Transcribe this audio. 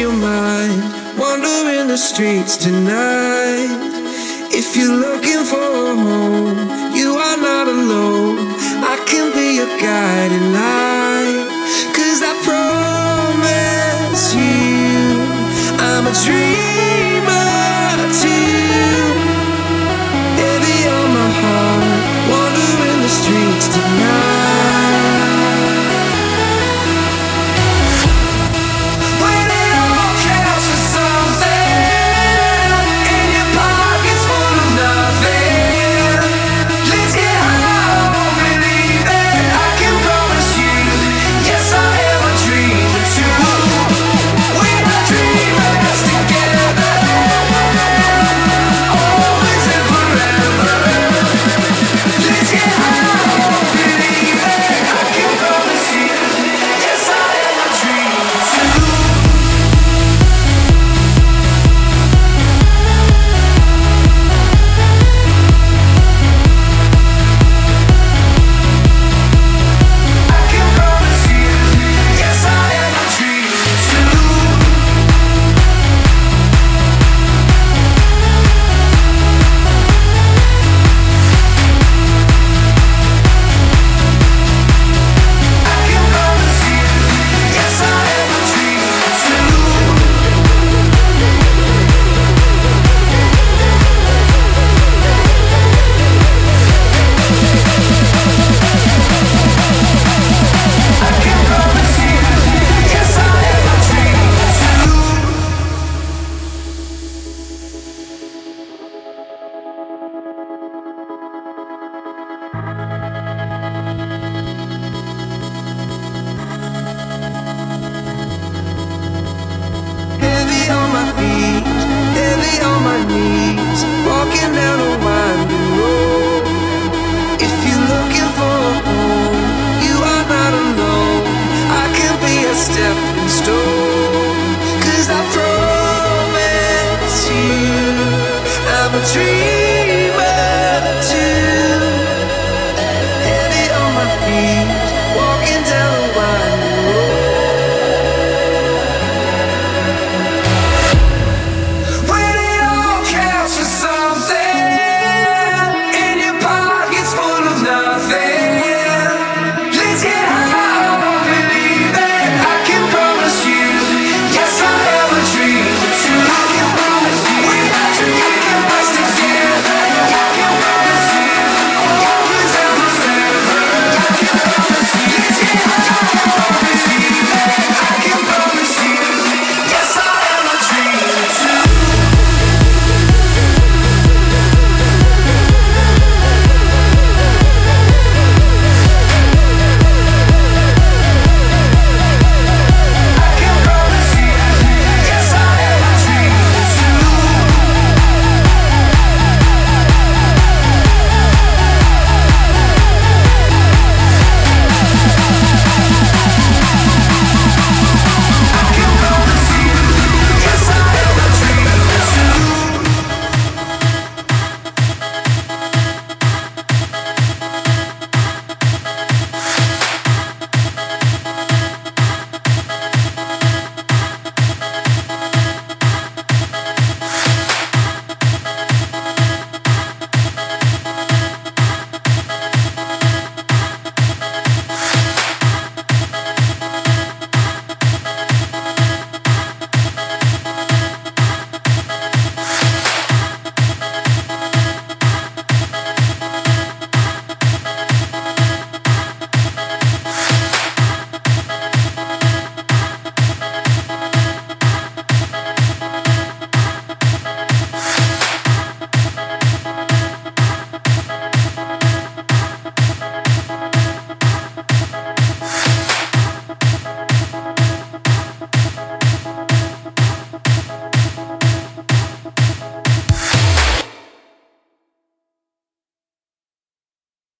your mind, wandering the streets tonight. If you're looking for a home, you are not alone. I can be your guiding light. Cause I promise you, I'm a dream. up a tree.